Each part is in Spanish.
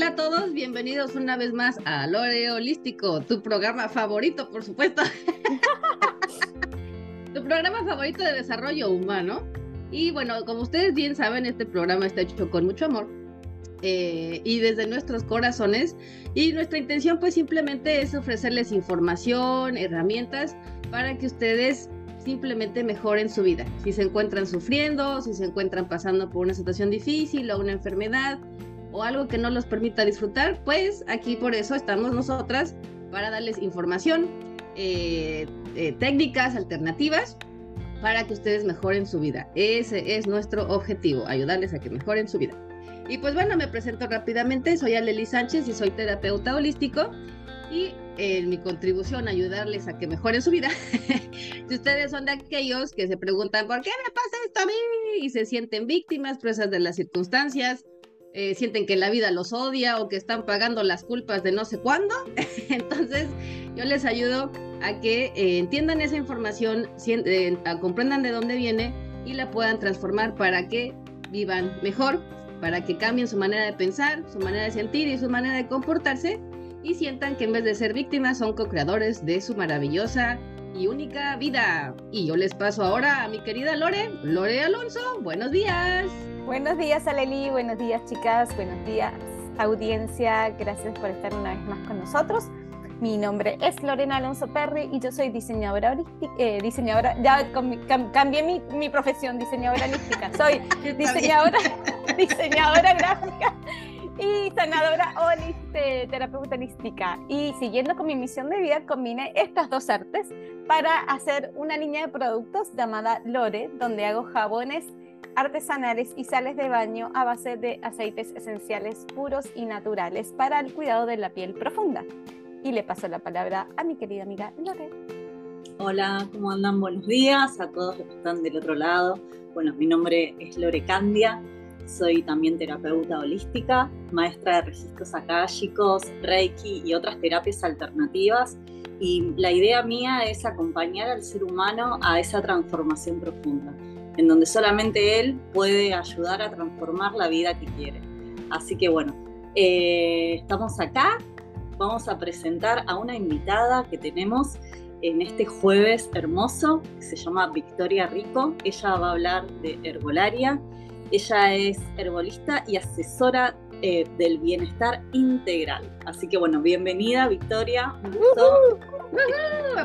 Hola a todos, bienvenidos una vez más a Lore Holístico, tu programa favorito, por supuesto. tu programa favorito de desarrollo humano. Y bueno, como ustedes bien saben, este programa está hecho con mucho amor eh, y desde nuestros corazones. Y nuestra intención pues simplemente es ofrecerles información, herramientas para que ustedes simplemente mejoren su vida. Si se encuentran sufriendo, si se encuentran pasando por una situación difícil o una enfermedad o algo que no los permita disfrutar, pues aquí por eso estamos nosotras para darles información, eh, eh, técnicas alternativas para que ustedes mejoren su vida. Ese es nuestro objetivo, ayudarles a que mejoren su vida. Y pues bueno, me presento rápidamente, soy Aleli Sánchez y soy terapeuta holístico y en mi contribución ayudarles a que mejoren su vida. si ustedes son de aquellos que se preguntan, ¿por qué me pasa esto a mí? Y se sienten víctimas, presas de las circunstancias, eh, sienten que la vida los odia o que están pagando las culpas de no sé cuándo. Entonces, yo les ayudo a que eh, entiendan esa información, eh, comprendan de dónde viene y la puedan transformar para que vivan mejor, para que cambien su manera de pensar, su manera de sentir y su manera de comportarse y sientan que en vez de ser víctimas son co-creadores de su maravillosa y única vida. Y yo les paso ahora a mi querida Lore, Lore Alonso, buenos días. Buenos días, Aleli, buenos días, chicas, buenos días, audiencia, gracias por estar una vez más con nosotros. Mi nombre es Lorena Alonso Perry y yo soy diseñadora eh, diseñadora, ya cambié mi, mi, profesión, diseñadora holística. Soy diseñadora, diseñadora gráfica y sanadora holística, terapeuta holística. Y siguiendo con mi misión de vida, combiné estas dos artes para hacer una línea de productos llamada Lore, donde hago jabones artesanales y sales de baño a base de aceites esenciales puros y naturales para el cuidado de la piel profunda. Y le paso la palabra a mi querida amiga Lore. Hola, ¿cómo andan? Buenos días a todos los que están del otro lado. Bueno, mi nombre es Lore Candia soy también terapeuta holística, maestra de registros akáshicos, Reiki y otras terapias alternativas. Y la idea mía es acompañar al ser humano a esa transformación profunda, en donde solamente él puede ayudar a transformar la vida que quiere. Así que bueno, eh, estamos acá, vamos a presentar a una invitada que tenemos en este jueves hermoso, que se llama Victoria Rico. Ella va a hablar de herbolaria ella es herbolista y asesora eh, del bienestar integral. Así que bueno, bienvenida Victoria.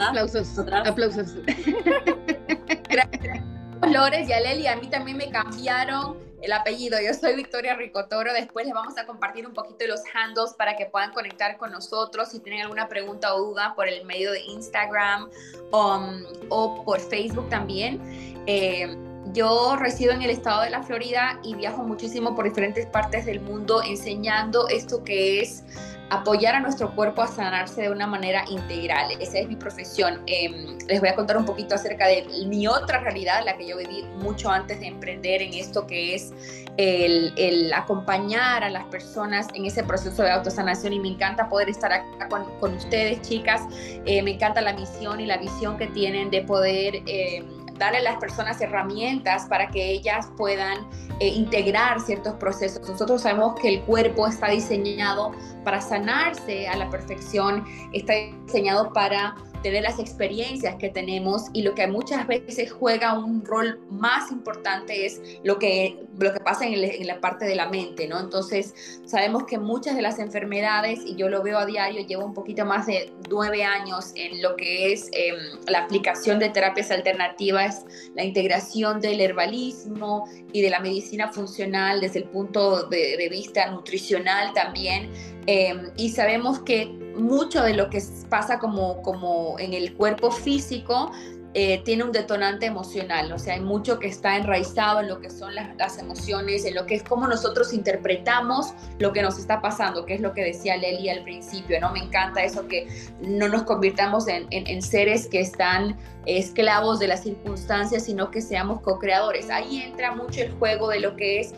aplausos. Aplausos. Gracias. Flores y Aleli, a mí también me cambiaron el apellido. Yo soy Victoria Ricotoro. Después les vamos a compartir un poquito de los handles para que puedan conectar con nosotros si tienen alguna pregunta o duda por el medio de Instagram um, o por Facebook también. Eh, yo resido en el estado de la Florida y viajo muchísimo por diferentes partes del mundo enseñando esto que es apoyar a nuestro cuerpo a sanarse de una manera integral. Esa es mi profesión. Em, les voy a contar un poquito acerca de mi otra realidad, la que yo viví mucho antes de emprender en esto que es el, acompañar a las personas en ese proceso de autosanación y me encanta poder estar acá con, ustedes, chicas. Eh, me encanta la misión y la visión que tienen de poder em, darle a las personas herramientas para que ellas puedan eh, integrar ciertos procesos. Nosotros sabemos que el cuerpo está diseñado para sanarse a la perfección, está diseñado para tener las experiencias que tenemos y lo que muchas veces juega un rol más importante es lo que, lo que pasa en, la parte de la mente, ¿no? Entonces, sabemos que muchas de las enfermedades, y yo lo veo a diario, llevo un poquito más de nueve años en lo que es em, la aplicación de terapias alternativas, la integración del herbalismo y de la medicina funcional desde el punto de, de vista nutricional también. Em, y sabemos que mucho de lo que pasa como, como en el cuerpo físico eh, tiene un detonante emocional, o sea, hay mucho que está enraizado en lo que son las, emociones, en lo que es cómo nosotros interpretamos lo que nos está pasando, que es lo que decía Leli al principio, ¿no? Me encanta eso que no nos convirtamos en, en seres que están esclavos de las circunstancias, sino que seamos co-creadores. Ahí entra mucho el juego de lo que es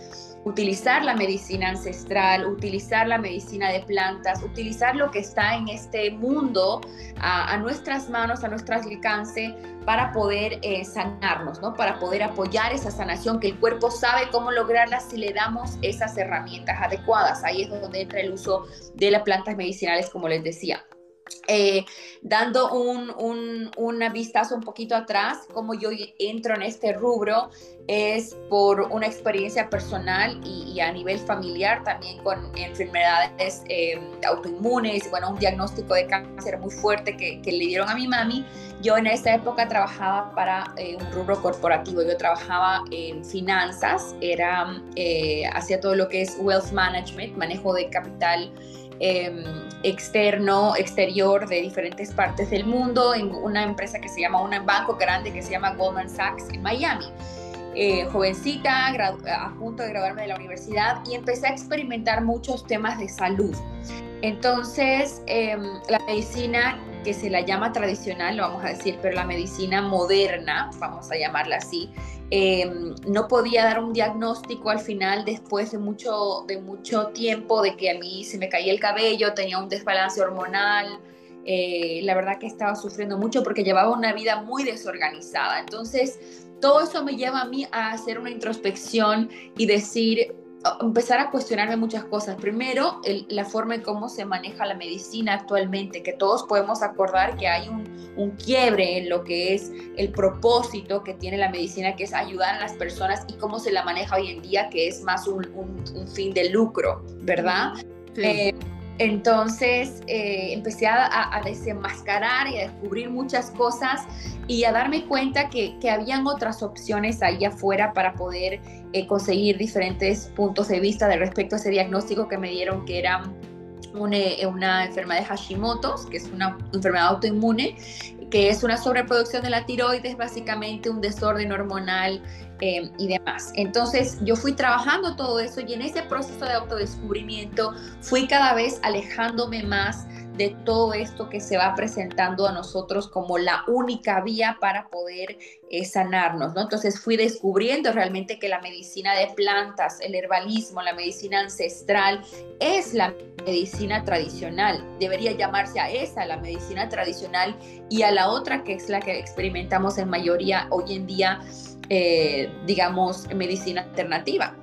utilizar la medicina ancestral, utilizar la medicina de plantas, utilizar lo que está en este mundo a, nuestras manos, a nuestro alcance para poder eh, sanarnos, ¿no? Para poder apoyar esa sanación que el cuerpo sabe cómo lograrla si le damos esas herramientas adecuadas. Ahí es donde entra el uso de las plantas medicinales, como les decía. Eh, dando un, un, una vistazo un poquito atrás, como yo entro en este rubro es por una experiencia personal y, a nivel familiar también con enfermedades eh, autoinmunes, bueno, un diagnóstico de cáncer muy fuerte que, le dieron a mi mami. Yo en esa época trabajaba para eh, un rubro corporativo, yo trabajaba en finanzas, era, hacía todo lo que es wealth management, manejo de capital Em, externo, exterior de diferentes partes del mundo en una empresa que se llama, un banco grande que se llama Goldman Sachs en Miami. Eh, jovencita, a punto de graduarme de la universidad y empecé a experimentar muchos temas de salud. Entonces, em, la medicina que se la llama tradicional, lo vamos a decir, pero la medicina moderna, vamos a llamarla así, Em, no podía dar un diagnóstico al final después de mucho, de mucho tiempo de que a mí se me caía el cabello, tenía un desbalance hormonal. Eh, la verdad que estaba sufriendo mucho porque llevaba una vida muy desorganizada. Entonces, todo eso me lleva a mí a hacer una introspección y decir, empezar a cuestionarme muchas cosas. Primero, la forma en cómo se maneja la medicina actualmente, que todos podemos acordar que hay un, quiebre en lo que es el propósito que tiene la medicina, que es ayudar a las personas y cómo se la maneja hoy en día, que es más un, fin de lucro, ¿verdad? Eh, entonces eh, empecé a, desenmascarar y a descubrir muchas cosas y a darme cuenta que, que habían otras opciones ahí afuera para poder eh, conseguir diferentes puntos de vista de respecto a ese diagnóstico que me dieron que era una, una enfermedad de Hashimoto, que es una enfermedad autoinmune, que es una sobreproducción de la tiroides, básicamente un desorden hormonal eh, y demás. Entonces yo fui trabajando todo eso y en ese proceso de autodescubrimiento fui cada vez alejándome más de todo esto que se va presentando a nosotros como la única vía para poder eh, sanarnos, ¿no? Entonces fui descubriendo realmente que la medicina de plantas, el herbalismo, la medicina ancestral es la medicina tradicional. Debería llamarse a esa la medicina tradicional y a la otra que es la que experimentamos en mayoría hoy en día, eh, digamos, medicina alternativa.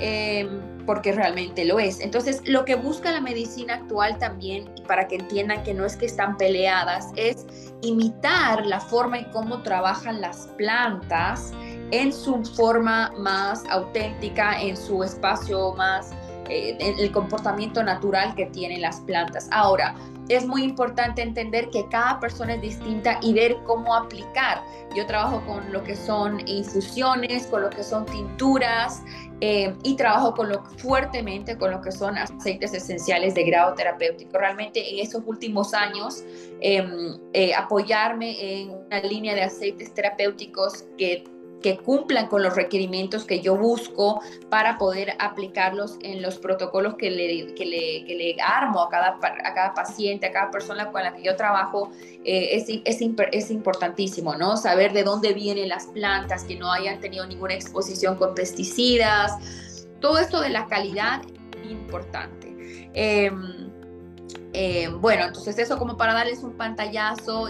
Em, porque realmente lo es. Entonces, lo que busca la medicina actual también, para que entiendan que no es que están peleadas, es imitar la forma y cómo trabajan las plantas en su forma más auténtica, en su espacio más, eh, el comportamiento natural que tienen las plantas. Ahora, es muy importante entender que cada persona es distinta y ver cómo aplicar. Yo trabajo con lo que son infusiones, con lo que son tinturas eh, y trabajo con lo, fuertemente con lo que son aceites esenciales de grado terapéutico. Realmente en esos últimos años em, eh, apoyarme en una línea de aceites terapéuticos que que cumplan con los requerimientos que yo busco para poder aplicarlos en los protocolos que le, que le, que le armo a cada, a cada paciente, a cada persona con la que yo trabajo, eh, es, es, es, importantísimo, ¿no? Saber de dónde vienen las plantas, que no hayan tenido ninguna exposición con pesticidas, todo esto de la calidad importante. Em, em, bueno, entonces eso como para darles un pantallazo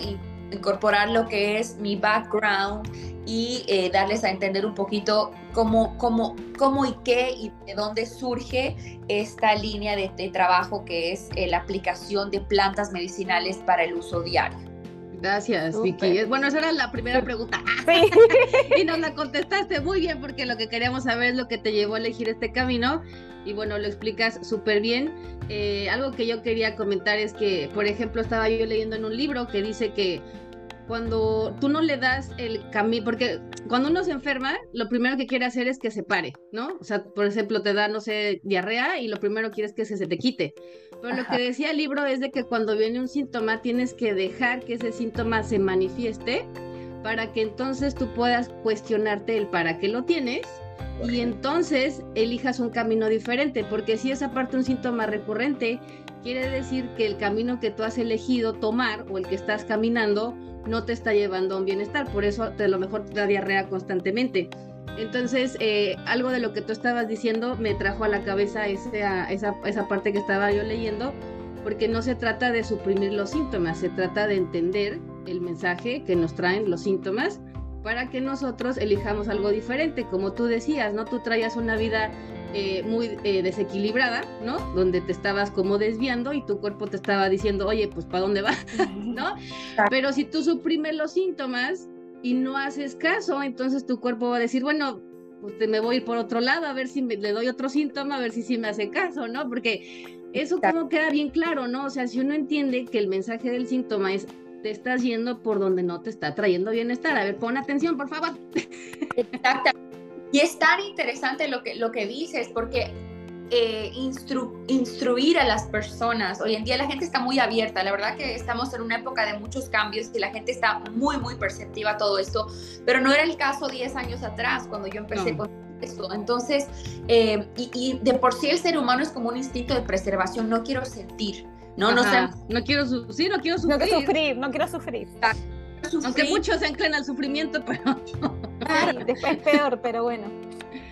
incorporar lo que es mi background y eh, darles a entender un poquito cómo, cómo, cómo y qué y de dónde surge esta línea de, trabajo que es eh, la aplicación de plantas medicinales para el uso diario. Gracias, Vicky. Bueno, esa era la primera pregunta. Sí. y nos la contestaste muy bien porque lo que queríamos saber es lo que te llevó a elegir este camino. Y bueno, lo explicas súper bien. Eh, algo que yo quería comentar es que, por ejemplo, estaba yo leyendo en un libro que dice que cuando tú no le das el camino, porque cuando uno se enferma, lo primero que quiere hacer es que se pare, ¿no? O sea, por ejemplo, te da, no sé, diarrea y lo primero que quieres que se, se te quite. Pero lo que decía el libro es de que cuando viene un síntoma tienes que dejar que ese síntoma se manifieste para que entonces tú puedas cuestionarte el para qué lo tienes y entonces elijas un camino diferente, porque si es aparte un síntoma recurrente, quiere decir que el camino que tú has elegido tomar o el que estás caminando no te está llevando a un bienestar, por eso a lo mejor te da diarrea constantemente. Entonces, eh, algo de lo que tú estabas diciendo me trajo a la cabeza esa, esa, esa parte que estaba yo leyendo, porque no se trata de suprimir los síntomas, se trata de entender el mensaje que nos traen los síntomas para que nosotros elijamos algo diferente. Como tú decías, ¿no? Tú traías una vida eh, muy eh, desequilibrada, ¿no? Donde te estabas como desviando y tu cuerpo te estaba diciendo, oye, pues ¿para dónde vas? ¿No? Pero si tú suprimes los síntomas, y no haces caso, entonces tu cuerpo va a decir, bueno, pues me voy por otro lado a ver si le doy otro síntoma, a ver si sí me hace caso, ¿no? Porque eso como queda bien claro, ¿no? O sea, si uno entiende que el mensaje del síntoma es te estás yendo por donde no te está trayendo bienestar. A ver, pon atención, por favor. Exacto. Y es tan interesante lo que, lo que dices, porque eh, instruir a las personas. Hoy en día la gente está muy abierta, la verdad que estamos en una época de muchos cambios y la gente está muy, muy perceptiva a todo esto, pero no era el caso 10 años atrás cuando yo empecé con esto. Entonces, eh, y, de por sí el ser humano es como un instinto de preservación, no quiero sentir. No, no, no quiero sufrir, no quiero sufrir. No quiero sufrir, no quiero sufrir. Aunque muchos se anclen al sufrimiento, pero... después peor, pero bueno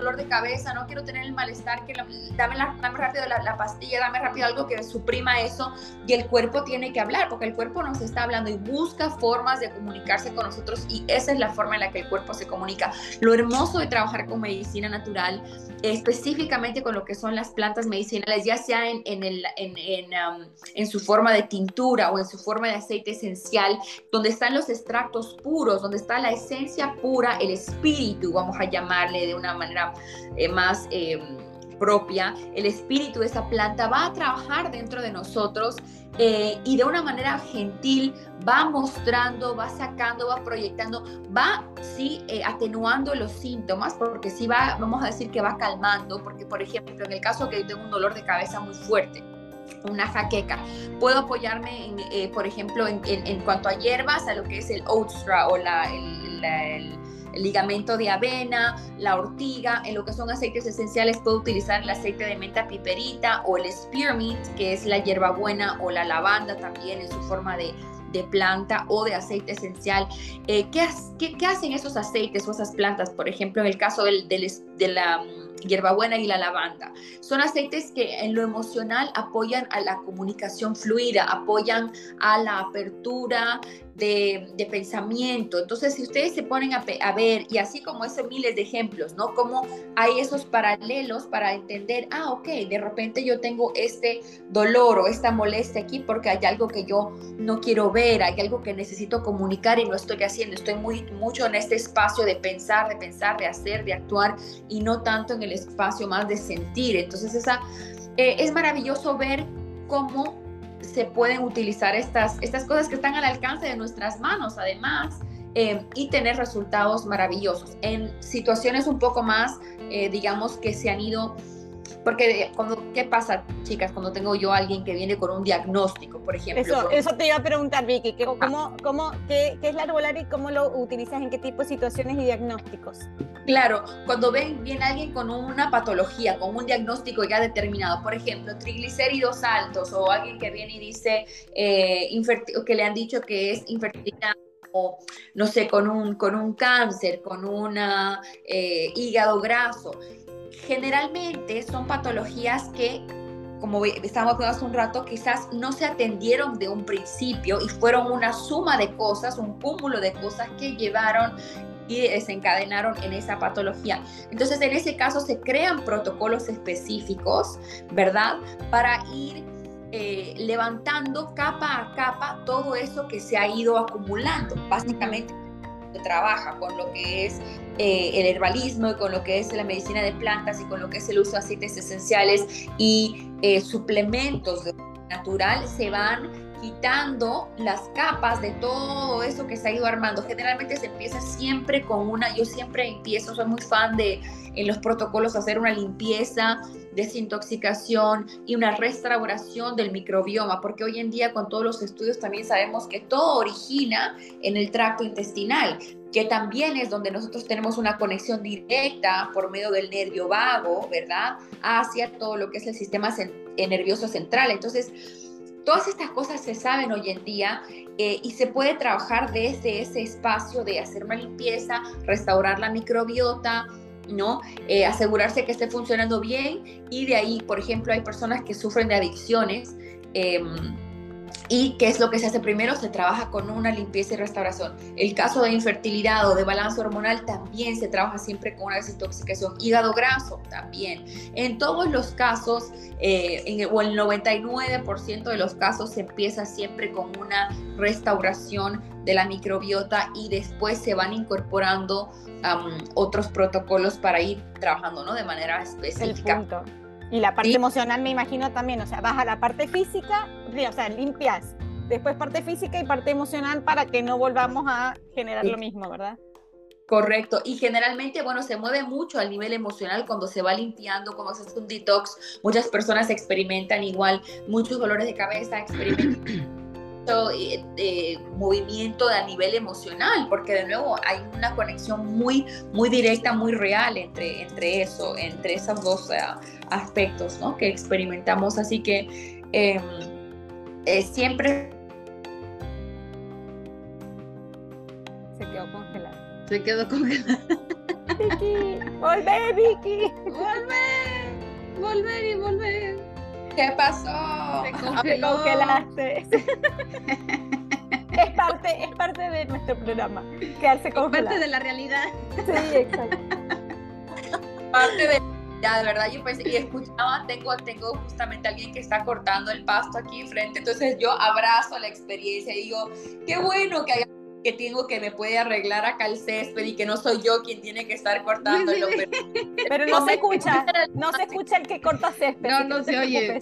dolor de cabeza, no quiero tener el malestar, que dame, dame rápido la, pastilla, dame rápido algo que suprima eso. Y el cuerpo tiene que hablar, porque el cuerpo nos está hablando y busca formas de comunicarse con nosotros y esa es la forma en la que el cuerpo se comunica. Lo hermoso de trabajar con medicina natural, específicamente con lo que son las plantas medicinales, ya sea en, en, el, en, en, en su forma de tintura o en su forma de aceite esencial, donde están los extractos puros, donde está la esencia pura, el espíritu, vamos a llamarle de una manera eh, más eh, propia, el espíritu de esa planta va a trabajar dentro de nosotros eh, y de una manera gentil va mostrando, va sacando, va proyectando, va sí atenuando los síntomas, porque sí va, vamos a decir que va calmando, porque por ejemplo, en el caso que yo tengo un dolor de cabeza muy fuerte, una jaqueca. Puedo apoyarme, por ejemplo, en, cuanto a hierbas, a lo que es el oat straw o la, ligamento de avena, la ortiga, en lo que son aceites esenciales puedo utilizar el aceite de menta piperita o el spearmint, que es la hierbabuena o la lavanda también en su forma de, planta o de aceite esencial. Eh, ¿qué, qué, hacen esos aceites o esas plantas? Por ejemplo, en el caso del, de la hierbabuena y la lavanda. Son aceites que en lo emocional apoyan a la comunicación fluida, apoyan a la apertura de, pensamiento. Entonces, si ustedes se ponen a, ver, y así como esos miles de ejemplos, ¿no? Como hay esos paralelos para entender, ah, ok, de repente yo tengo este dolor o esta molestia aquí porque hay algo que yo no quiero ver, hay algo que necesito comunicar y no estoy haciendo. Estoy muy, mucho en este espacio de pensar, de pensar, de hacer, de actuar y no tanto en el espacio más de sentir. Entonces, esa, eh, es maravilloso ver cómo se pueden utilizar estas, estas cosas que están al alcance de nuestras manos, además, eh, y tener resultados maravillosos. En situaciones un poco más, eh, digamos, que se han ido porque cuando, ¿qué pasa, chicas, cuando tengo yo a alguien que viene con un diagnóstico, por ejemplo? Eso, eso te iba a preguntar, Vicky, ¿qué, cómo, cómo, qué, qué es la arbolaria y cómo lo utilizas en qué tipo de situaciones y diagnósticos? Claro, cuando ven, viene alguien con una patología, con un diagnóstico ya determinado, por ejemplo, triglicéridos altos o alguien que viene y dice eh, que le han dicho que es infertilidad o no sé, con un, con un cáncer, con un eh, hígado graso generalmente son patologías que, como estábamos hablando hace un rato, quizás no se atendieron de un principio y fueron una suma de cosas, un cúmulo de cosas que llevaron y desencadenaron en esa patología. Entonces, en ese caso se crean protocolos específicos, ¿verdad? Para ir eh, levantando capa a capa todo eso que se ha ido acumulando. Básicamente, trabaja con lo que es eh, el herbalismo y con lo que es la medicina de plantas y con lo que es el uso de aceites esenciales y eh, suplementos de natural, se van quitando las capas de todo eso que se ha ido armando. Generalmente se empieza siempre con una, yo siempre empiezo, soy muy fan de en los protocolos hacer una limpieza, desintoxicación y una restauración del microbioma, porque hoy en día con todos los estudios también sabemos que todo origina en el tracto intestinal, que también es donde nosotros tenemos una conexión directa por medio del nervio vago, ¿verdad? Hacia todo lo que es el sistema nervioso central. Entonces, Todas estas cosas se saben hoy en día eh, y se puede trabajar desde ese espacio de hacer una limpieza, restaurar la microbiota, ¿no? Eh, asegurarse que esté funcionando bien y de ahí, por ejemplo, hay personas que sufren de adicciones. Em, ¿Y qué es lo que se hace primero? Se trabaja con una limpieza y restauración. El caso de infertilidad o de balance hormonal también se trabaja siempre con una desintoxicación. Hígado graso también. En todos los casos, eh, en o el 99% de los casos, se empieza siempre con una restauración de la microbiota y después se van incorporando otros protocolos para ir trabajando ¿no? de manera específica. Y la parte emocional me imagino también, o sea, vas a la parte física, o sea, limpias, después parte física y parte emocional para que no volvamos a generar lo mismo, ¿verdad? Correcto, y generalmente, bueno, se mueve mucho al nivel emocional cuando se va limpiando, cuando se hace un detox. Muchas personas experimentan igual muchos dolores de cabeza, experimentan de movimiento a nivel emocional, porque de nuevo hay una conexión muy, muy directa, muy real entre, entre eso, entre esos dos aspectos ¿no? que experimentamos. Así que em, eh, siempre... Se quedó congelada. Se quedó congelada. Vicky, volver, Vicky. Volver, volver y volver. ¿Qué pasó? Se congelaste. es parte, es parte de nuestro programa. Quedarse congelado. Es parte de la realidad. Sí, exacto. parte de ya de verdad yo pensé y escuchaba tengo tengo justamente alguien que está cortando el pasto aquí enfrente entonces yo abrazo la experiencia y digo qué bueno que haya que tengo que me puede arreglar acá el césped y que no soy yo quien tiene que estar cortándolo. Pero, no se escucha, no se escucha el que corta césped. No, no se oye.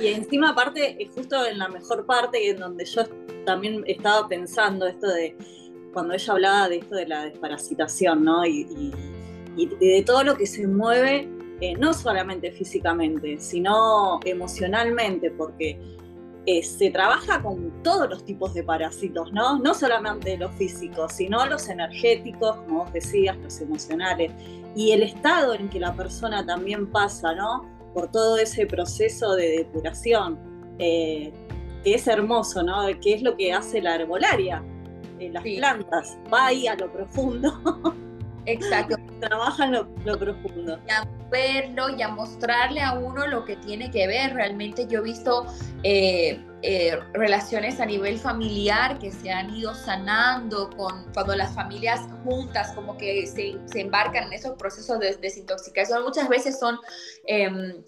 y encima aparte, justo en la mejor parte en donde yo también estaba pensando esto de cuando ella hablaba de esto de la desparasitación, ¿no? Y, de todo lo que se mueve, eh, no solamente físicamente, sino emocionalmente, porque eh, se trabaja con todos los tipos de parásitos, ¿no? No solamente los físicos, sino los energéticos, como vos decías, los emocionales, y el estado en que la persona también pasa, ¿no? Por todo ese proceso de depuración, eh, que es hermoso, ¿no? Que es lo que hace la herbolaria, en las plantas, va ahí a lo profundo. Exacto. Trabaja en lo, profundo. Verlo y a mostrarle a uno lo que tiene que ver. Realmente yo he visto eh, eh, relaciones a nivel familiar que se han ido sanando con, cuando las familias juntas como que se, se embarcan en esos procesos de desintoxicación. Muchas veces son em,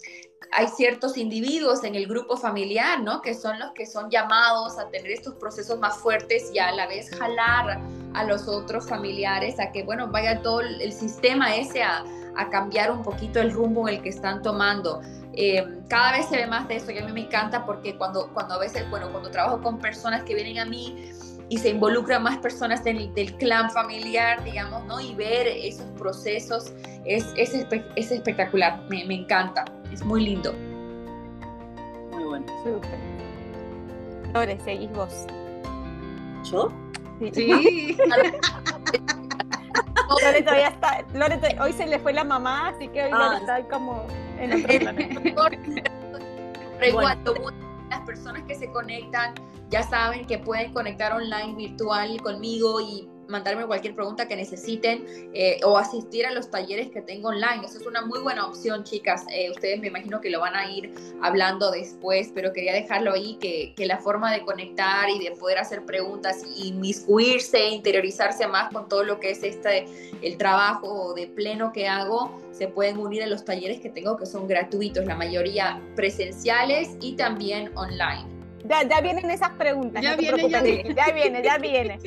hay ciertos individuos en el grupo familiar, ¿no? Que son los que son llamados a tener estos procesos más fuertes y a la vez jalar a los otros familiares a que, bueno, vaya todo el sistema ese a, cambiar un poquito el rumbo en el que están tomando. Eh, cada vez se ve más de eso y a mí me encanta porque cuando, cuando a veces, bueno, cuando trabajo con personas que vienen a mí y se involucran más personas del, del clan familiar, digamos, ¿no? Y ver esos procesos es, es, es espectacular, me, me encanta. Es muy lindo. Muy bueno. Súper. Lore, seguís vos. ¿Yo? Sí. Lore todavía está. Lore, hoy se le fue la mamá, así que hoy ah, está como en otro planeta. las personas que se conectan ya saben que pueden conectar online virtual conmigo y mandarme cualquier pregunta que necesiten eh, o asistir a los talleres que tengo online. Eso es una muy buena opción, chicas. Eh, ustedes me imagino que lo van a ir hablando después, pero quería dejarlo ahí, que, que, la forma de conectar y de poder hacer preguntas y inmiscuirse, interiorizarse más con todo lo que es este, el trabajo de pleno que hago, se pueden unir a los talleres que tengo que son gratuitos, la mayoría presenciales y también online. Ya, vienen esas preguntas. Ya viene, ya viene. Ya viene, ya viene.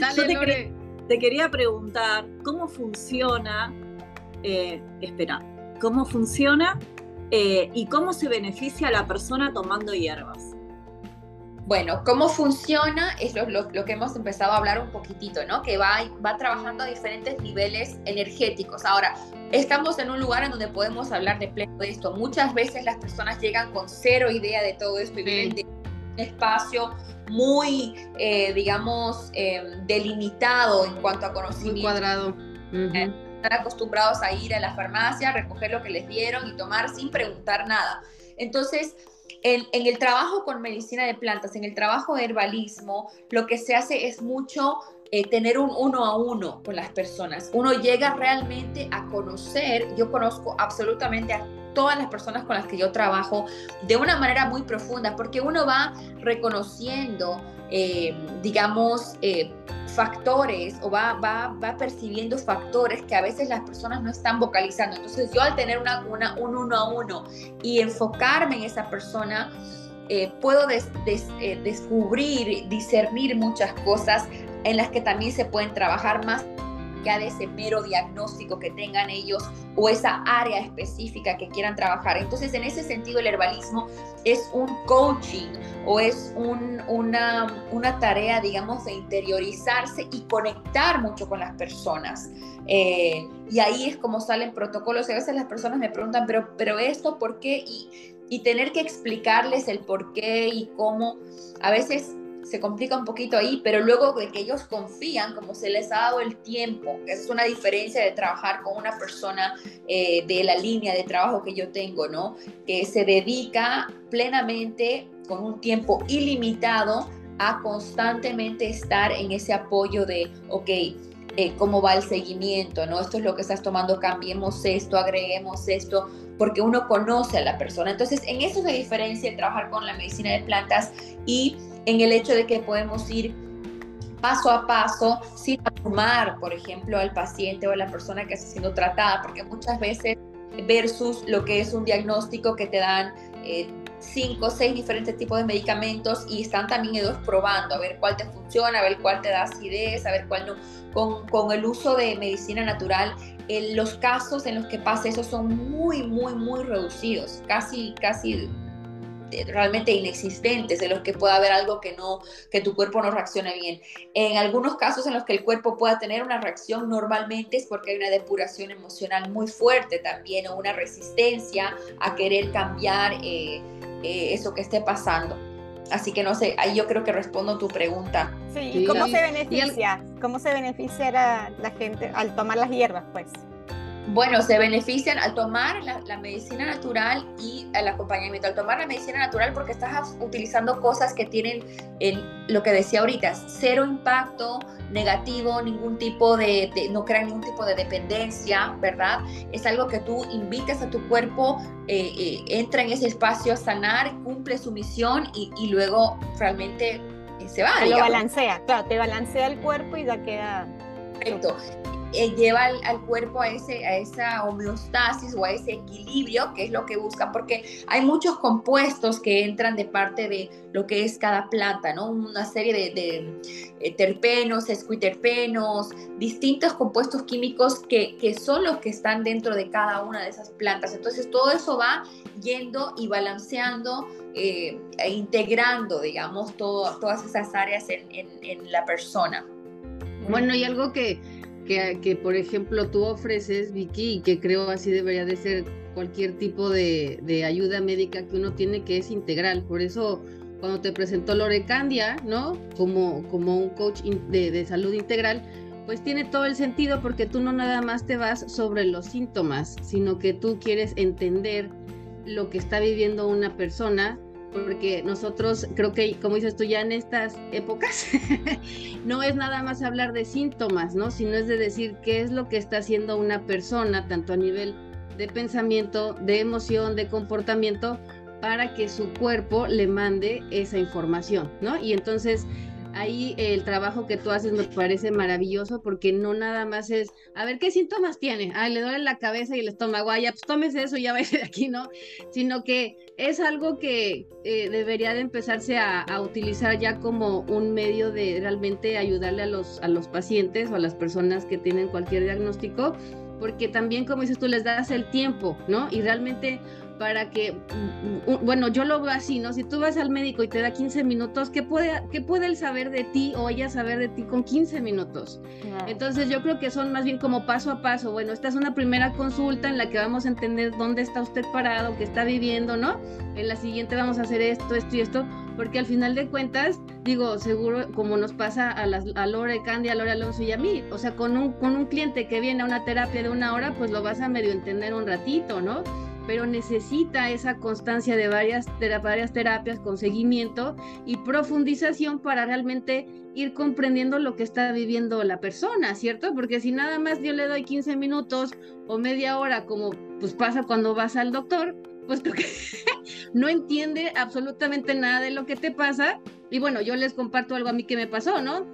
Dale, te, quería, preguntar cómo funciona, eh, espera, cómo funciona eh, y cómo se beneficia a la persona tomando hierbas. Bueno, cómo funciona es lo, que hemos empezado a hablar un poquitito, ¿no? Que va, va trabajando a diferentes niveles energéticos. Ahora, estamos en un lugar en donde podemos hablar de pleno de esto. Muchas veces las personas llegan con cero idea de todo esto y viven en un espacio muy, eh, digamos, em, delimitado en cuanto a conocimiento. Muy cuadrado. Están acostumbrados a ir a la farmacia, recoger lo que les dieron y tomar sin preguntar nada. Entonces, en, el trabajo con medicina de plantas, en el trabajo de herbalismo, lo que se hace es mucho eh, tener un uno a uno con las personas. Uno llega realmente a conocer, yo conozco absolutamente a todas las personas con las que yo trabajo de una manera muy profunda, porque uno va reconociendo, eh, digamos, eh, factores o va, va, va, percibiendo factores que a veces las personas no están vocalizando. Entonces yo al tener una, una, un uno a uno y enfocarme en esa persona, eh, puedo descubrir, discernir muchas cosas en las que también se pueden trabajar más de ese mero diagnóstico que tengan ellos o esa área específica que quieran trabajar. Entonces, en ese sentido, el herbalismo es un coaching o es una, una tarea, digamos, de interiorizarse y conectar mucho con las personas. Eh, y ahí es como salen protocolos. Y a veces las personas me preguntan, pero, pero esto, ¿por qué? Y, y tener que explicarles el por qué y cómo. A veces se complica un poquito ahí, pero luego de que ellos confían, como se les ha dado el tiempo, es una diferencia de trabajar con una persona eh, de la línea de trabajo que yo tengo, ¿no? Que se dedica plenamente con un tiempo ilimitado a constantemente estar en ese apoyo de, ok, eh, cómo va el seguimiento, ¿no? Esto es lo que estás tomando, cambiemos esto, agreguemos esto, porque uno conoce a la persona. Entonces, en eso se diferencia trabajar con la medicina de plantas y en el hecho de que podemos ir paso a paso sin abrumar, por ejemplo, al paciente o a la persona que está siendo tratada, porque muchas veces versus lo que es un diagnóstico que te dan eh, cinco o seis diferentes tipos de medicamentos y están también ellos probando a ver cuál te funciona, a ver cuál te da acidez, a ver cuál no. Con, con el uso de medicina natural, los casos en los que pasa eso son muy, muy, muy reducidos, casi, casi realmente inexistentes, de los que pueda haber algo que no, que tu cuerpo no reaccione bien. En algunos casos en los que el cuerpo pueda tener una reacción normalmente es porque hay una depuración emocional muy fuerte también o una resistencia a querer cambiar eh, eh, eso que esté pasando. Así que no sé, ahí yo creo que respondo tu pregunta. Sí, ¿cómo se beneficia? ¿Cómo se beneficia la gente al tomar las hierbas, pues? Bueno, se benefician al tomar la, medicina natural y el acompañamiento. Al tomar la medicina natural porque estás utilizando cosas que tienen lo que decía ahorita, cero impacto negativo, ningún tipo de, no crean ningún tipo de dependencia, ¿verdad? Es algo que tú invitas a tu cuerpo, eh, eh, entra en ese espacio a sanar, cumple su misión y, luego realmente eh, se va. Te lo balancea, claro, te balancea el cuerpo y ya queda... Perfecto. Eh, lleva al, cuerpo a, ese, a esa homeostasis o a ese equilibrio, que es lo que buscan, porque hay muchos compuestos que entran de parte de lo que es cada planta, ¿no? Una serie de, eh, terpenos, esquiterpenos, distintos compuestos químicos que, que, son los que están dentro de cada una de esas plantas. Entonces todo eso va yendo y balanceando eh, e integrando, digamos, todas esas áreas en, en, la persona. Bueno, y algo que que, por ejemplo tú ofreces, Vicky, y que creo así debería de ser cualquier tipo de, de, ayuda médica que uno tiene que es integral. Por eso cuando te presentó Lore Candia, ¿no? Como, como un coach de, de salud integral, pues tiene todo el sentido porque tú no nada más te vas sobre los síntomas, sino que tú quieres entender lo que está viviendo una persona porque nosotros creo que, como dices tú, ya en estas épocas, no es nada más hablar de síntomas, ¿no? Sino es de decir qué es lo que está haciendo una persona, tanto a nivel de pensamiento, de emoción, de comportamiento, para que su cuerpo le mande esa información, ¿no? Y entonces ahí el trabajo que tú haces me parece maravilloso porque no nada más es, a ver, ¿qué síntomas tiene? Ah, le duele la cabeza y el estómago, ah, pues tómese eso y ya vaya de aquí, ¿no? Sino que es algo que eh, debería de empezarse a, a, utilizar ya como un medio de realmente ayudarle a los, a los pacientes o a las personas que tienen cualquier diagnóstico, porque también, como dices tú, les das el tiempo, ¿no? Y realmente para que, mm, mm, bueno, yo lo veo así, ¿no? Si tú vas al médico y te da 15 minutos, ¿qué puede, qué puede él saber de ti o ella saber de ti con 15 minutos? Entonces yo creo que son más bien como paso a paso. Bueno, esta es una primera consulta en la que vamos a entender dónde está usted parado, qué está viviendo, ¿no? En la siguiente vamos a hacer esto, esto y esto, porque al final de cuentas, digo, seguro como nos pasa a, las, a Lore Candy, a Lore Alonso y a mí, o sea, con un, con un cliente que viene a una terapia de una hora, pues lo vas a medio entender un ratito, ¿no? Pero necesita esa constancia de varias, de varias terapias con seguimiento y profundización para realmente ir comprendiendo lo que está viviendo la persona, ¿cierto? Porque si nada más yo le doy 15 minutos o media hora, como pues pasa cuando vas al doctor, pues que no entiende absolutamente nada de lo que te pasa. Y bueno, yo les comparto algo a mí que me pasó, ¿no?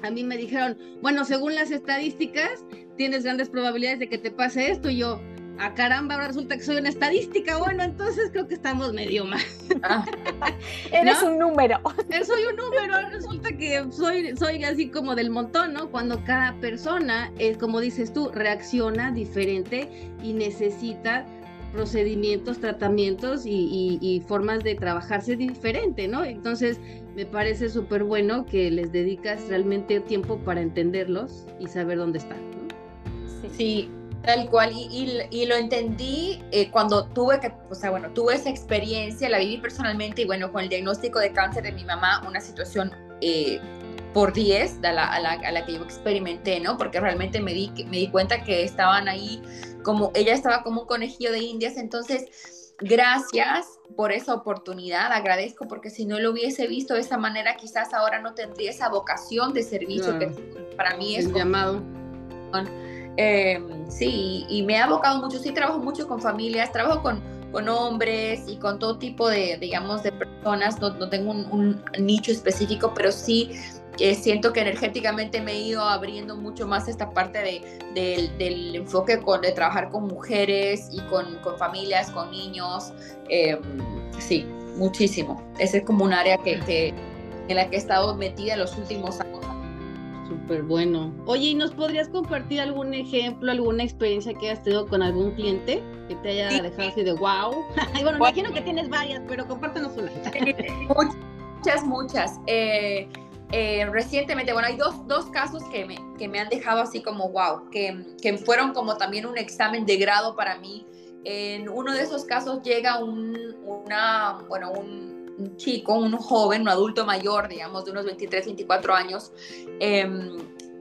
A mí me dijeron, bueno, según las estadísticas, tienes grandes probabilidades de que te pase esto. Y yo, ah, caramba, ahora resulta que soy una estadística. Bueno, entonces creo que estamos medio mal. Ah. Eres un número. Eh, soy un número, resulta que soy, soy así como del montón, ¿no? Cuando cada persona, es como dices tú, reacciona diferente y necesita procedimientos, tratamientos y, formas de trabajarse diferente, ¿no? Entonces, me parece súper bueno que les dedicas realmente tiempo para entenderlos y saber dónde están, ¿no? Sí, tal cual. Y, lo entendí eh, cuando tuve que, o sea, bueno, tuve esa experiencia, la viví personalmente y bueno, con el diagnóstico de cáncer de mi mamá, una situación... Eh, por 10 a la, a, la, a la, que yo experimenté, ¿no? Porque realmente me di, me di cuenta que estaban ahí como, ella estaba como un conejillo de indias, entonces, gracias por esa oportunidad, agradezco porque si no lo hubiese visto de esa manera, quizás ahora no tendría esa vocación de servicio que para mí es... llamado. Eh, sí, y me ha abocado mucho, sí, trabajo mucho con familias, trabajo con, con hombres y con todo tipo de, digamos, de personas, no, tengo un, nicho específico, pero sí siento que energéticamente me he ido abriendo mucho más esta parte de, del enfoque de trabajar con mujeres y con, con familias, con niños. Em, sí, muchísimo. Ese es como un área que, que, en la que he estado metida en los últimos años. Súper bueno. Oye, ¿y nos podrías compartir algún ejemplo, alguna experiencia que hayas tenido con algún cliente que te haya dejado así de wow? bueno, me imagino que tienes varias, pero compártenos una. muchas, muchas. Eh, eh, recientemente, bueno, hay dos, dos casos que me, que me, han dejado así como wow, que, que, fueron como también un examen de grado para mí. En uno de esos casos llega un, una, bueno, un, un chico, un joven, un adulto mayor, digamos, de unos 23, 24 años, eh,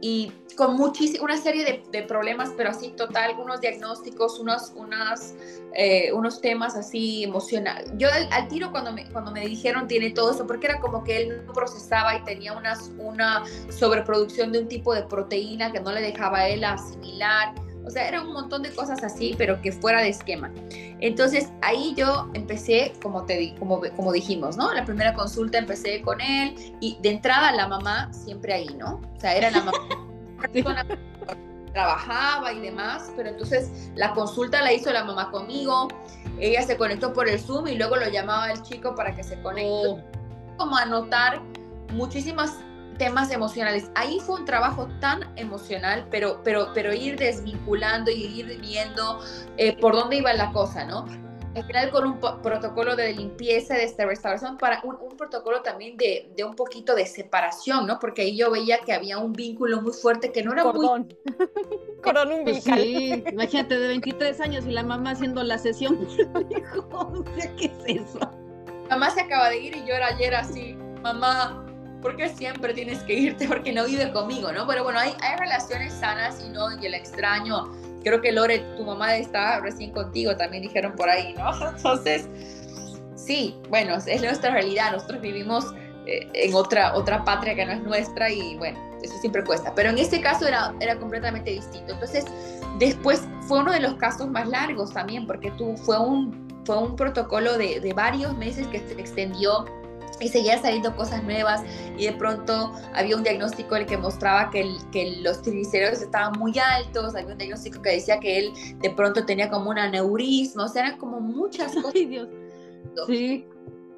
y con una serie de, problemas, pero así total, algunos diagnósticos, unos, unas, eh, unos temas así emocionales. Yo al, tiro cuando me, cuando me dijeron tiene todo eso, porque era como que él no procesaba y tenía unas, una sobreproducción de un tipo de proteína que no le dejaba a él asimilar. O sea, era un montón de cosas así, pero que fuera de esquema. Entonces ahí yo empecé, como, te, como, como dijimos, ¿no? La primera consulta empecé con él y de entrada la mamá siempre ahí, ¿no? O sea, era la mamá. trabajaba y demás, pero entonces la consulta la hizo la mamá conmigo, ella se conectó por el Zoom y luego lo llamaba el chico para que se conecte. Oh. Como anotar muchísimas temas emocionales. Ahí fue un trabajo tan emocional, pero, pero, pero ir desvinculando y ir viendo eh, por dónde iba la cosa, ¿no? Al final con un protocolo de limpieza, de esta restauración, para un, protocolo también de, de, un poquito de separación, ¿no? Porque ahí yo veía que había un vínculo muy fuerte que no era Cordón. muy... Cordón umbilical. Sí, imagínate, de 23 años y la mamá haciendo la sesión. ¿qué es eso? Mamá se acaba de ir y yo era ayer así, mamá, ¿por qué siempre tienes que irte? Porque no vive conmigo, ¿no? Pero bueno, hay, hay relaciones sanas y no, y el extraño. Creo que Lore, tu mamá está recién contigo, también dijeron por ahí, ¿no? Entonces, sí, bueno, es nuestra realidad. Nosotros vivimos eh, en otra, otra patria que no es nuestra y bueno, eso siempre cuesta. Pero en este caso era, era completamente distinto. Entonces, después fue uno de los casos más largos también, porque tú, fue, un, fue un protocolo de, de varios meses que se extendió y seguía saliendo cosas nuevas y de pronto había un diagnóstico el que mostraba que, el, que los triglicéridos estaban muy altos, había un diagnóstico que decía que él de pronto tenía como un aneurisma, o sea, eran como muchas cosas. Ay, Dios. Sí.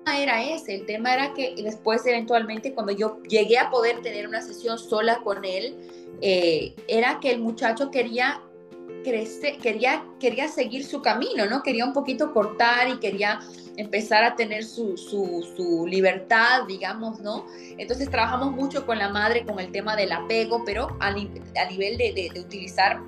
Era ese, el tema era que después eventualmente cuando yo llegué a poder tener una sesión sola con él, eh, era que el muchacho quería crecer, quería, quería seguir su camino, ¿no? Quería un poquito cortar y quería empezar a tener su, su, libertad, digamos, ¿no? Entonces trabajamos mucho con la madre con el tema del apego, pero a, nivel de, de, de utilizar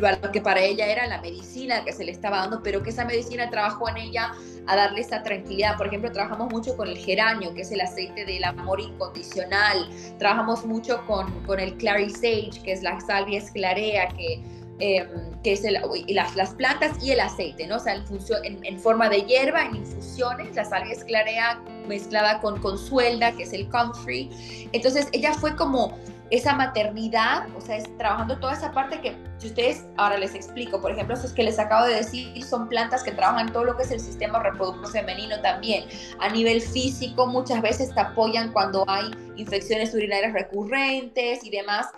lo que para ella era la medicina que se le estaba dando, pero que esa medicina trabajó en ella a darle esa tranquilidad. Por ejemplo, trabajamos mucho con el geranio, que es el aceite del amor incondicional. Trabajamos mucho con, con el clary sage, que es la salvia esclarea, que em, que es el, las, las, plantas y el aceite, ¿no? O sea, en, en, forma de hierba, en infusiones, la salvia esclarea mezclada con, con suelda, que es el comfrey. Entonces, ella fue como esa maternidad, o sea, es trabajando toda esa parte que, si ustedes, ahora les explico, por ejemplo, esos que les acabo de decir, son plantas que trabajan todo lo que es el sistema reproductivo femenino también. A nivel físico, muchas veces te apoyan cuando hay infecciones urinarias recurrentes y demás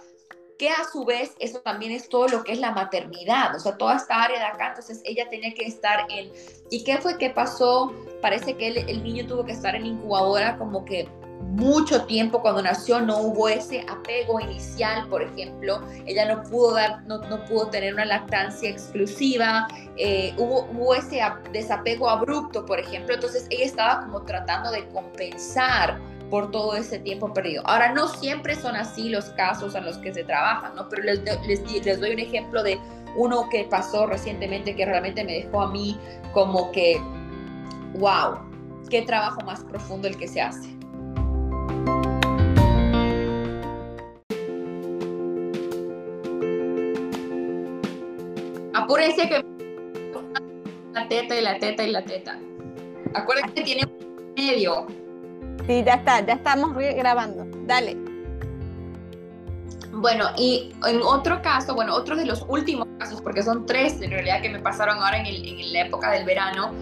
que a su vez eso también es todo lo que es la maternidad, o sea, toda esta área de acá, entonces ella tenía que estar en... ¿Y qué fue que pasó? Parece que el niño tuvo que estar en incubadora como que mucho tiempo cuando nació no hubo ese apego inicial, por ejemplo, ella no pudo dar, no, no pudo tener una lactancia exclusiva, eh, hubo, hubo ese desapego abrupto, por ejemplo, entonces ella estaba como tratando de compensar por todo ese tiempo perdido. Ahora, no siempre son así los casos en los que se trabajan, ¿no? Pero les, les, les doy un ejemplo de uno que pasó recientemente que realmente me dejó a mí como que, wow, qué trabajo más profundo el que se hace. Apúrense que la teta y la teta y la teta. Acuérdense que tiene medio. Sí, ya está, ya estamos grabando. Dale. Bueno, y en otro caso, bueno, otro de los últimos casos, porque son tres en realidad que me pasaron ahora en, la época del verano,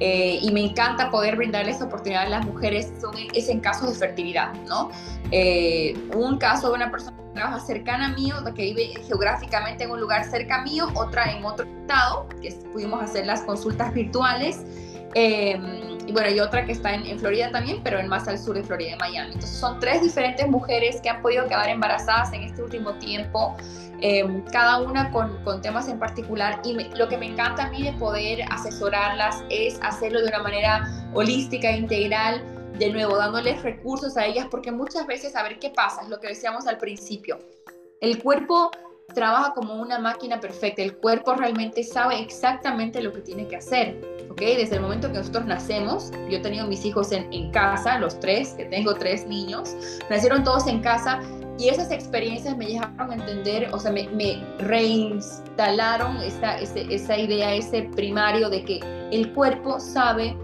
eh, y me encanta poder brindarles oportunidad a las mujeres, son, es en casos de fertilidad, ¿no? Eh, un caso de una persona que trabaja cercana a mí, que vive geográficamente en un lugar cerca mío, otra en otro estado, que pudimos hacer las consultas virtuales. Eh, y bueno, y otra que está en, Florida también, pero en más al sur de Florida, en Miami. Entonces son tres diferentes mujeres que han podido quedar embarazadas en este último tiempo, eh, cada una con, con, temas en particular. Y lo que me encanta a mí de poder asesorarlas es hacerlo de una manera holística, e integral, de nuevo, dándoles recursos a ellas, porque muchas veces, a ver qué pasa, es lo que decíamos al principio. El cuerpo trabaja como una máquina perfecta. El cuerpo realmente sabe exactamente lo que tiene que hacer. ¿ok? Desde el momento que nosotros nacemos, yo he tenido mis hijos en, casa, los tres, que tengo tres niños, nacieron todos en casa y esas experiencias me llevaron a entender, o sea, me, reinstalaron esa, esa idea, ese primario de que el cuerpo sabe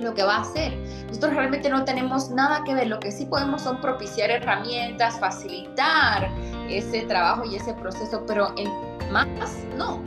lo que va a hacer. Nosotros realmente no tenemos nada que ver, lo que sí podemos son propiciar herramientas, facilitar ese trabajo y ese proceso, pero en más no.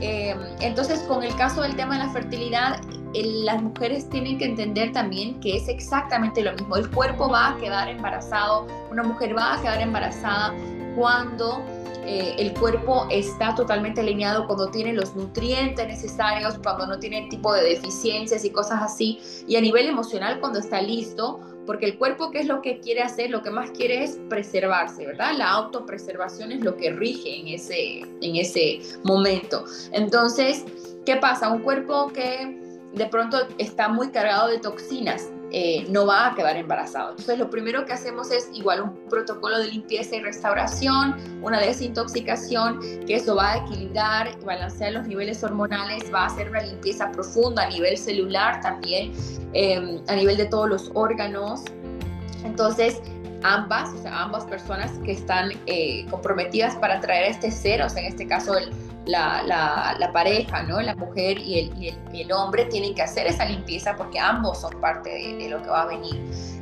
Eh, entonces, con el caso del tema de la fertilidad, las mujeres tienen que entender también que es exactamente lo mismo. El cuerpo va a quedar embarazado, una mujer va a quedar embarazada cuando eh, el cuerpo está totalmente alineado, cuando tiene los nutrientes necesarios, cuando no tiene tipo de deficiencias y cosas así. Y a nivel emocional, cuando está listo, porque el cuerpo, ¿qué es lo que quiere hacer? Lo que más quiere es preservarse, ¿verdad? La autopreservación es lo que rige en ese, en ese momento. Entonces, ¿qué pasa? Un cuerpo que de pronto está muy cargado de toxinas, eh, no va a quedar embarazado. Entonces lo primero que hacemos es igual un protocolo de limpieza y restauración, una desintoxicación, que eso va a equilibrar y balancear los niveles hormonales, va a hacer una limpieza profunda a nivel celular también, em, a nivel de todos los órganos. Entonces, ambas, o sea, ambas personas que están eh, comprometidas para traer este ser, o sea, en este caso el, la, pareja, ¿no? La mujer y el, hombre tienen que hacer esa limpieza porque ambos son parte de, lo que va a venir.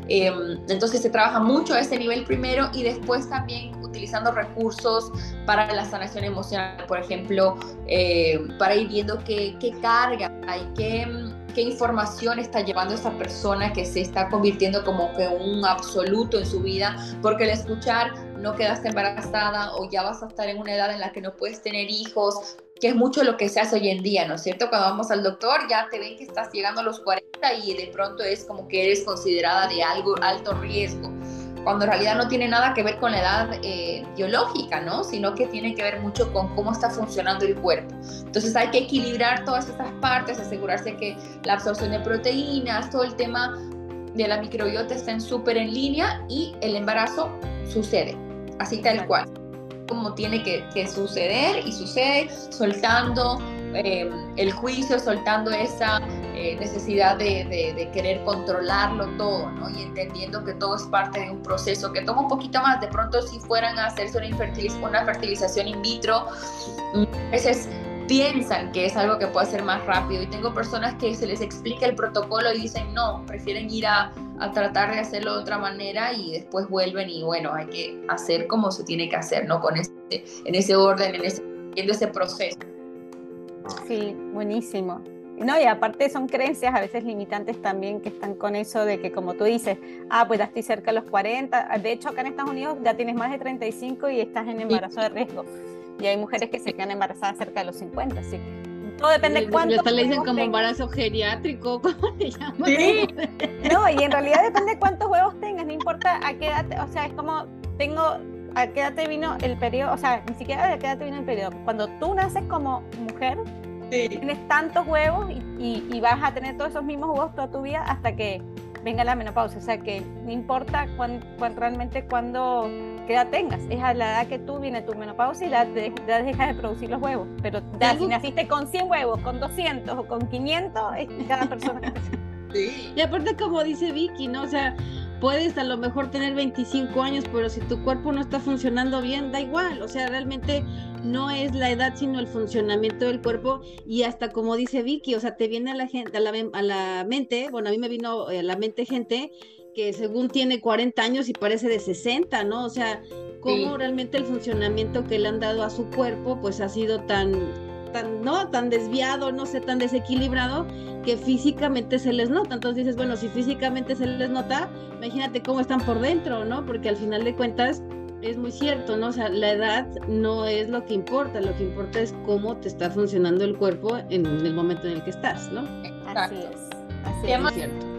Em, entonces se trabaja mucho a ese nivel primero y después también utilizando recursos para la sanación emocional, por ejemplo, eh, para ir viendo qué, carga hay, qué qué información está llevando esa persona que se está convirtiendo como que un absoluto en su vida, porque el escuchar no quedaste embarazada o ya vas a estar en una edad en la que no puedes tener hijos, que es mucho lo que se hace hoy en día, ¿no es cierto? Cuando vamos al doctor ya te ven que estás llegando a los 40 y de pronto es como que eres considerada de algo alto riesgo cuando en realidad no tiene nada que ver con la edad eh, biológica, ¿no? Sino que tiene que ver mucho con cómo está funcionando el cuerpo. Entonces hay que equilibrar todas estas partes, asegurarse que la absorción de proteínas, todo el tema de la microbiota estén súper en línea y el embarazo sucede, así tal cual, como tiene que, que suceder y sucede, soltando eh, el juicio, soltando esa eh, necesidad de, de, querer controlarlo todo, ¿no? Y entendiendo que todo es parte de un proceso que toma un poquito más. De pronto, si fueran a hacerse una, una fertilización in vitro, a veces piensan que es algo que puede ser más rápido y tengo personas que se les explica el protocolo y dicen no, prefieren ir a, a, tratar de hacerlo de otra manera y después vuelven y bueno, hay que hacer como se tiene que hacer, ¿no? Con ese, en ese orden, en ese, en ese proceso. Sí, buenísimo. No, y aparte son creencias a veces limitantes también que están con eso de que como tú dices, ah, pues ya estoy cerca de los 40, de hecho acá en Estados Unidos ya tienes más de 35 y estás en embarazo de riesgo. Y hay mujeres que se quedan embarazadas cerca de los 50, así que todo depende de cuánto. le dicen como embarazo geriátrico, ¿cómo se llama? Sí. No, y en realidad depende de cuántos huevos tengas, no importa a qué edad, o sea, es como tengo a qué edad te vino el periodo, o sea, ni siquiera a qué edad te vino el periodo. Cuando tú naces como mujer, tienes tantos huevos y, y, vas a tener todos esos mismos huevos toda tu vida hasta que venga la menopausia. O sea, que no importa cuán, realmente cuando qué edad tengas, es a la edad que tú viene tu menopausia y ya, dejas de producir los huevos. Pero ya, si naciste con 100 huevos, con 200 o con 500, es cada persona. Sí. Y aparte, como dice Vicky, ¿no? O sea, puedes a lo mejor tener 25 años, pero si tu cuerpo no está funcionando bien, da igual, o sea, realmente no es la edad, sino el funcionamiento del cuerpo y hasta como dice Vicky, o sea, te viene a la gente, a la, a la mente, bueno, a mí me vino a la mente gente que según tiene 40 años y parece de 60, ¿no? O sea, cómo realmente el funcionamiento que le han dado a su cuerpo pues ha sido tan tan, ¿no? tan desviado, no sé, tan desequilibrado, que físicamente se les nota. Entonces dices, bueno, si físicamente se les nota, imagínate cómo están por dentro, ¿no? Porque al final de cuentas es muy cierto, ¿no? O sea, la edad no es lo que importa, lo que importa es cómo te está funcionando el cuerpo en el momento en el que estás, ¿no? Así es. Así es, cierto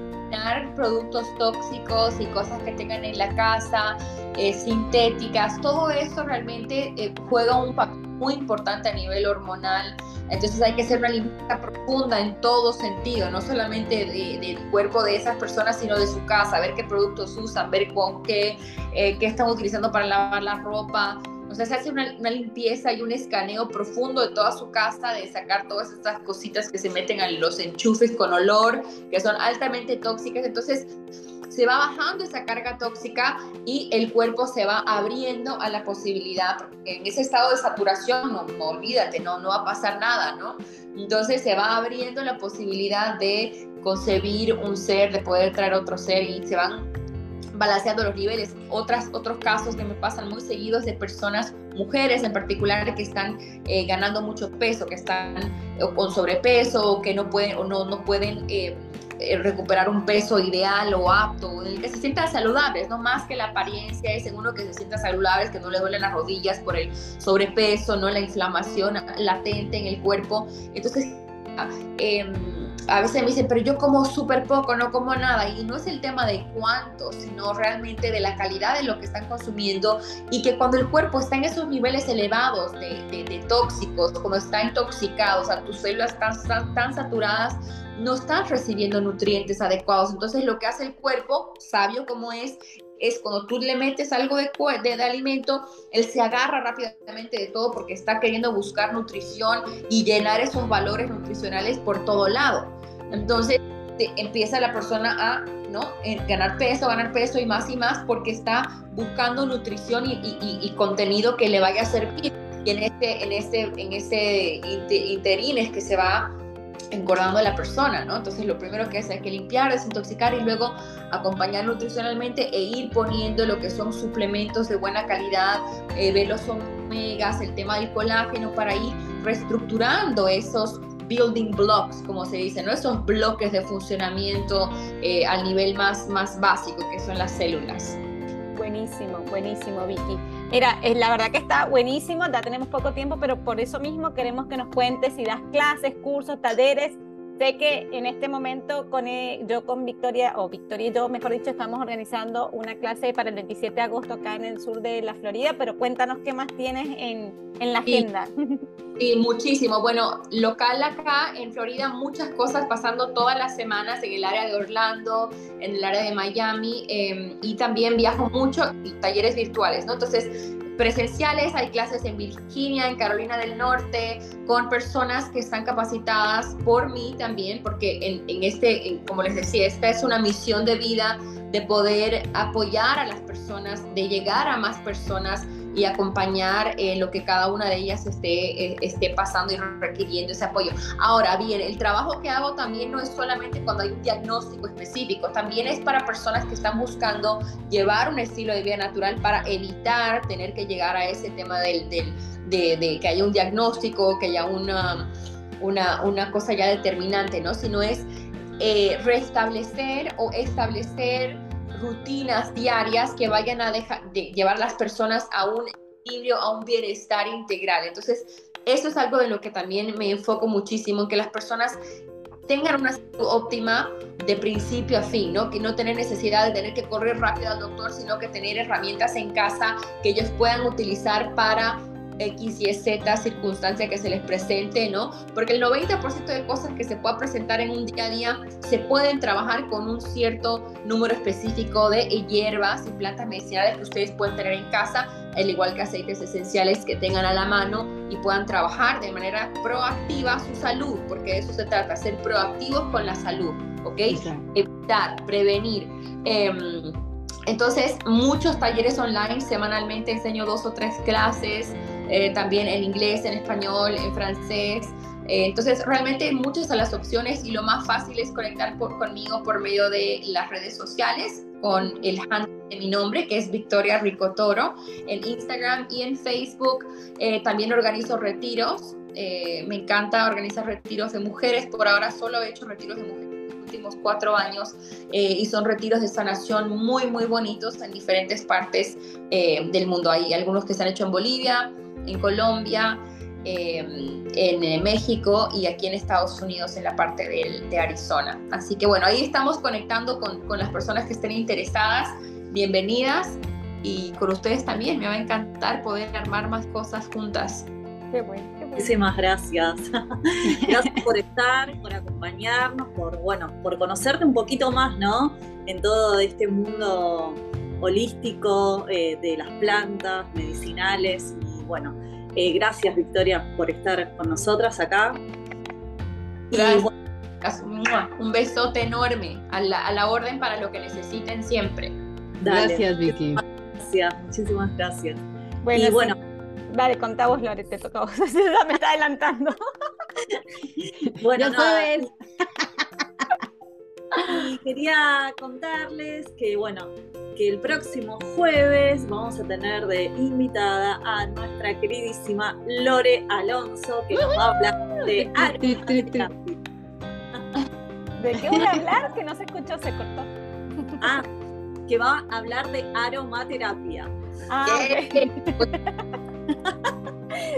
productos tóxicos y cosas que tengan en la casa, eh, sintéticas, todo eso realmente eh, juega un papel muy importante a nivel hormonal. Entonces hay que hacer una limpieza profunda en todo sentido, no solamente del cuerpo de esas personas, sino de su casa, ver qué productos usan, ver con qué, eh, qué están utilizando para lavar la ropa. O sea, se hace una, una, limpieza y un escaneo profundo de toda su casa, de sacar todas estas cositas que se meten en los enchufes con olor, que son altamente tóxicas. Entonces, se va bajando esa carga tóxica y el cuerpo se va abriendo a la posibilidad, porque en ese estado de saturación, no, olvídate, no, no va a pasar nada, ¿no? Entonces se va abriendo la posibilidad de concebir un ser, de poder traer otro ser y se van balanceando los niveles. Otras, otros casos que me pasan muy seguidos de personas, mujeres en particular, que están eh, ganando mucho peso, que están con sobrepeso, que no pueden o no, no pueden eh, eh, recuperar un peso ideal o apto, que se sientan saludables, no más que la apariencia, es en uno que se sienta saludables, que no le duelen las rodillas por el sobrepeso, no la inflamación latente en el cuerpo. Entonces, eh, a veces me dicen, pero yo como súper poco, no como nada. Y no es el tema de cuánto, sino realmente de la calidad de lo que están consumiendo. Y que cuando el cuerpo está en esos niveles elevados de, tóxicos, cuando está intoxicado, o sea, tus células están tan, saturadas, no estás recibiendo nutrientes adecuados. Entonces lo que hace el cuerpo, sabio como es, es cuando tú le metes algo de, de, alimento, él se agarra rápidamente de todo porque está queriendo buscar nutrición y llenar esos valores nutricionales por todo lado. Entonces empieza la persona a ¿no? ganar peso, ganar peso y más y más porque está buscando nutrición y, contenido que le vaya a servir. Y en ese, en ese, en ese interín es que se va engordando a la persona, ¿no? Entonces lo primero que es hay que limpiar, desintoxicar y luego acompañar nutricionalmente e ir poniendo lo que son suplementos de buena calidad, eh, ver los omegas, el tema del colágeno para ir reestructurando esos building blocks, como se dice, ¿no? esos bloques de funcionamiento eh, al nivel más, más básico que son las células. Buenísimo, buenísimo, Vicky. Mira, es la verdad que está buenísimo, ya tenemos poco tiempo, pero por eso mismo queremos que nos cuentes si das clases, cursos, talleres. Sé que en este momento con, eh, yo con Victoria, o Victoria y yo, mejor dicho, estamos organizando una clase para el 27 de agosto acá en el sur de la Florida, pero cuéntanos qué más tienes en, en la agenda. Sí, muchísimo. Bueno, local acá en Florida, muchas cosas pasando todas las semanas en el área de Orlando, en el área de Miami, em, y también viajo mucho, talleres virtuales, ¿no? Entonces, presenciales, hay clases en Virginia, en Carolina del Norte, con personas que están capacitadas por mí también, porque en, este, como les decía, esta es una misión de vida de poder apoyar a las personas, de llegar a más personas y acompañar eh, lo que cada una de ellas esté, eh, esté pasando y requiriendo ese apoyo. Ahora bien, el trabajo que hago también no es solamente cuando hay un diagnóstico específico, también es para personas que están buscando llevar un estilo de vida natural para evitar tener que llegar a ese tema de, que haya un diagnóstico, que haya una, una, una cosa ya determinante, ¿no? Sino es eh, restablecer o establecer rutinas diarias que vayan a dejar, de llevar a las personas a un equilibrio, a un bienestar integral. Entonces, eso es algo de lo que también me enfoco muchísimo, que las personas tengan una salud óptima de principio a fin, ¿no? Que no tener necesidad de tener que correr rápido al doctor, sino que tener herramientas en casa que ellos puedan utilizar para X y Z circunstancia que se les presente, ¿no? Porque el 90% de cosas que se pueda presentar en un día a día se pueden trabajar con un cierto número específico de hierbas y plantas medicinales que ustedes pueden tener en casa, al igual que aceites esenciales que tengan a la mano y puedan trabajar de manera proactiva su salud, porque de eso se trata, ser proactivos con la salud, ¿ok? Evitar, prevenir. Em, entonces, muchos talleres online, semanalmente enseño dos o tres clases, eh, también en inglés, en español, en francés. Eh, entonces, realmente muchas de las opciones y lo más fácil es conectar conmigo por medio de las redes sociales con el handle de mi nombre, que es Victoria Ricotoro, en Instagram y en Facebook. Eh, también organizo retiros. me encanta organizar retiros de mujeres. Por ahora solo he hecho retiros de mujeres últimos cuatro años y son retiros de sanación muy, muy bonitos en diferentes partes del mundo. Hay algunos que se han hecho en Bolivia, en Colombia, em, en eh, México y aquí en Estados Unidos, en la parte de, Arizona. Así que bueno, ahí estamos conectando con, con, las personas que estén interesadas. Bienvenidas y con ustedes también. Me va a encantar poder armar más cosas juntas. Qué bueno, Muchísimas gracias. gracias por estar, por acompañarnos, por bueno, por conocerte un poquito más, ¿no? En todo este mundo holístico eh, de las plantas medicinales bueno, eh, gracias Victoria por estar con nosotras acá. un besote enorme a la, orden para lo que necesiten siempre. gracias Vicky. Gracias, muchísimas gracias. Bueno, y bueno. Dale, contá vos, Lore, te toca a vos. ya me está adelantando. bueno, no, y quería contarles que, bueno, que el próximo jueves vamos a tener de invitada a nuestra queridísima Lore Alonso, que nos va a hablar de aromaterapia. ¿De qué voy a hablar? Que no se escuchó, se cortó. Ah, que va a hablar de aromaterapia. Ah,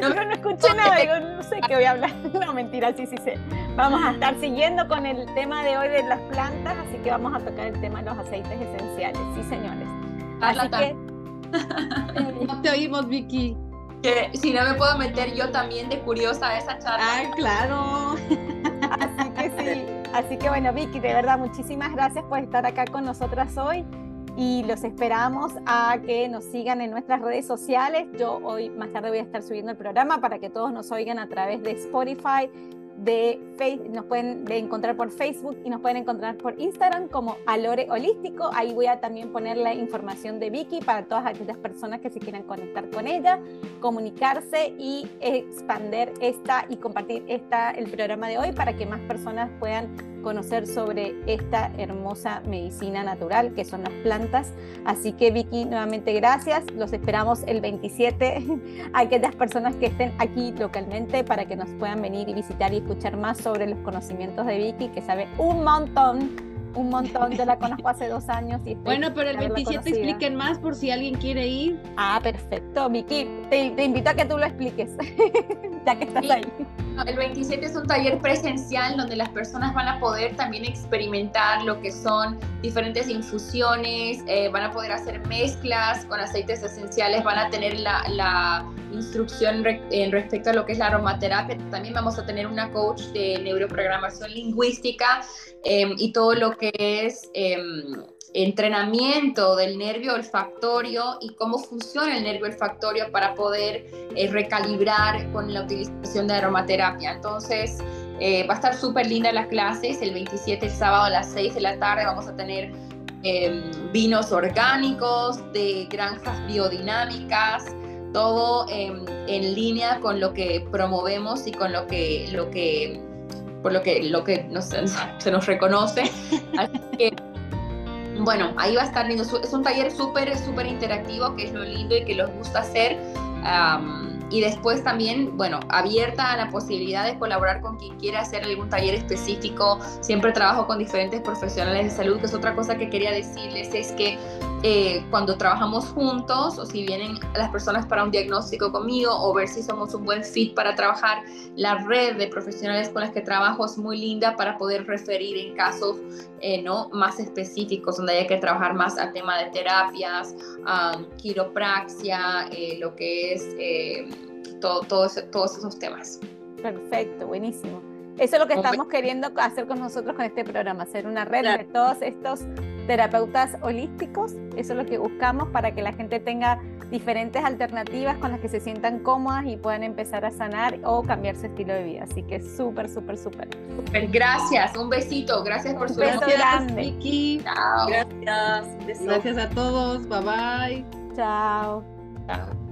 no, no escuché nada, digo, no sé qué voy a hablar. No, mentira, sí, sí sé. Vamos a estar siguiendo con el tema de hoy de las plantas, así que vamos a tocar el tema de los aceites esenciales, sí, señores. Así que... No te oímos, Vicky. Que si no me puedo meter yo también de curiosa a esa charla. Ay, claro. Así que sí. Así que bueno, Vicky, de verdad, muchísimas gracias por estar acá con nosotras hoy y los esperamos a que nos sigan en nuestras redes sociales. Yo hoy más tarde voy a estar subiendo el programa para que todos nos oigan a través de Spotify, de Facebook, nos pueden encontrar por Facebook y nos pueden encontrar por Instagram como Alore Holístico. Ahí voy a también poner la información de Vicky para todas aquellas personas que se quieran conectar con ella, comunicarse y expander esta y compartir esta, el programa de hoy para que más personas puedan conocer sobre esta hermosa medicina natural que son las plantas. Así que Vicky, nuevamente gracias. Los esperamos el 27 a aquellas personas que estén aquí localmente para que nos puedan venir y visitar y escuchar más sobre los conocimientos de Vicky, que sabe un montón un montón. Yo la conozco hace dos años. Y bueno, pero el 27 expliquen más por si alguien quiere ir. Ah, perfecto, Vicky. Te, te invito a que tú lo expliques, ya que estás ahí. El 27 es un taller presencial donde las personas van a poder también experimentar lo que son diferentes infusiones, eh, van a poder hacer mezclas con aceites esenciales, van a tener la, la instrucción en respecto a lo que es la aromaterapia. También vamos a tener una coach de neuroprogramación lingüística em, y todo lo que es em, entrenamiento del nervio olfactorio y cómo funciona el nervio olfactorio para poder eh, recalibrar con la utilización de aromaterapia. Entonces, va a estar súper linda las clases. El 27, el sábado a las 6 de la tarde, vamos a tener em, vinos orgánicos de granjas biodinámicas, todo em, en línea con lo que promovemos y con lo que, lo que por lo que, lo que se nos reconoce. Así que, bueno, ahí va a estar lindo. Es un taller súper, súper interactivo, que es lo lindo y que les gusta hacer y después también, bueno, abierta a la posibilidad de colaborar con quien quiera hacer algún taller específico. Siempre trabajo con diferentes profesionales de salud, que es otra cosa que quería decirles, es que eh, cuando trabajamos juntos o si vienen las personas para un diagnóstico conmigo o ver si somos un buen fit para trabajar, la red de profesionales con las que trabajo es muy linda para poder referir en casos eh, ¿no? más específicos donde haya que trabajar más al tema de terapias, quiropraxia, eh, lo que es todo, todos esos temas. Perfecto, buenísimo. Eso es lo que estamos queriendo hacer con nosotros con este programa, hacer una red de todos estos terapeutas holísticos. Eso es lo que buscamos para que la gente tenga diferentes alternativas con las que se sientan cómodas y puedan empezar a sanar o cambiar su estilo de vida. Así que súper, súper, súper. Gracias, un besito. Gracias por su beso grande. Vicky. Gracias. Gracias a todos. Bye bye. Chao. Chao.